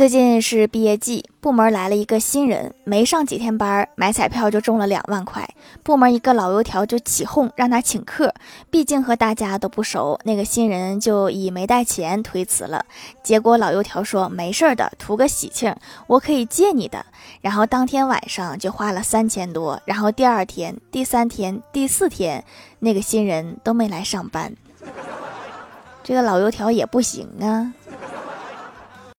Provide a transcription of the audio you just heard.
最近是毕业季，部门来了一个新人。没上几天班，买彩票就中了两万块。部门一个老油条就起哄让他请客，毕竟和大家都不熟。那个新人就以没带钱推辞了。结果老油条说：「没事的，图个喜庆，我可以借你的。」然后当天晚上就花了三千多，然后第二天、第三天、第四天，那个新人都没来上班。这个老油条也不行啊。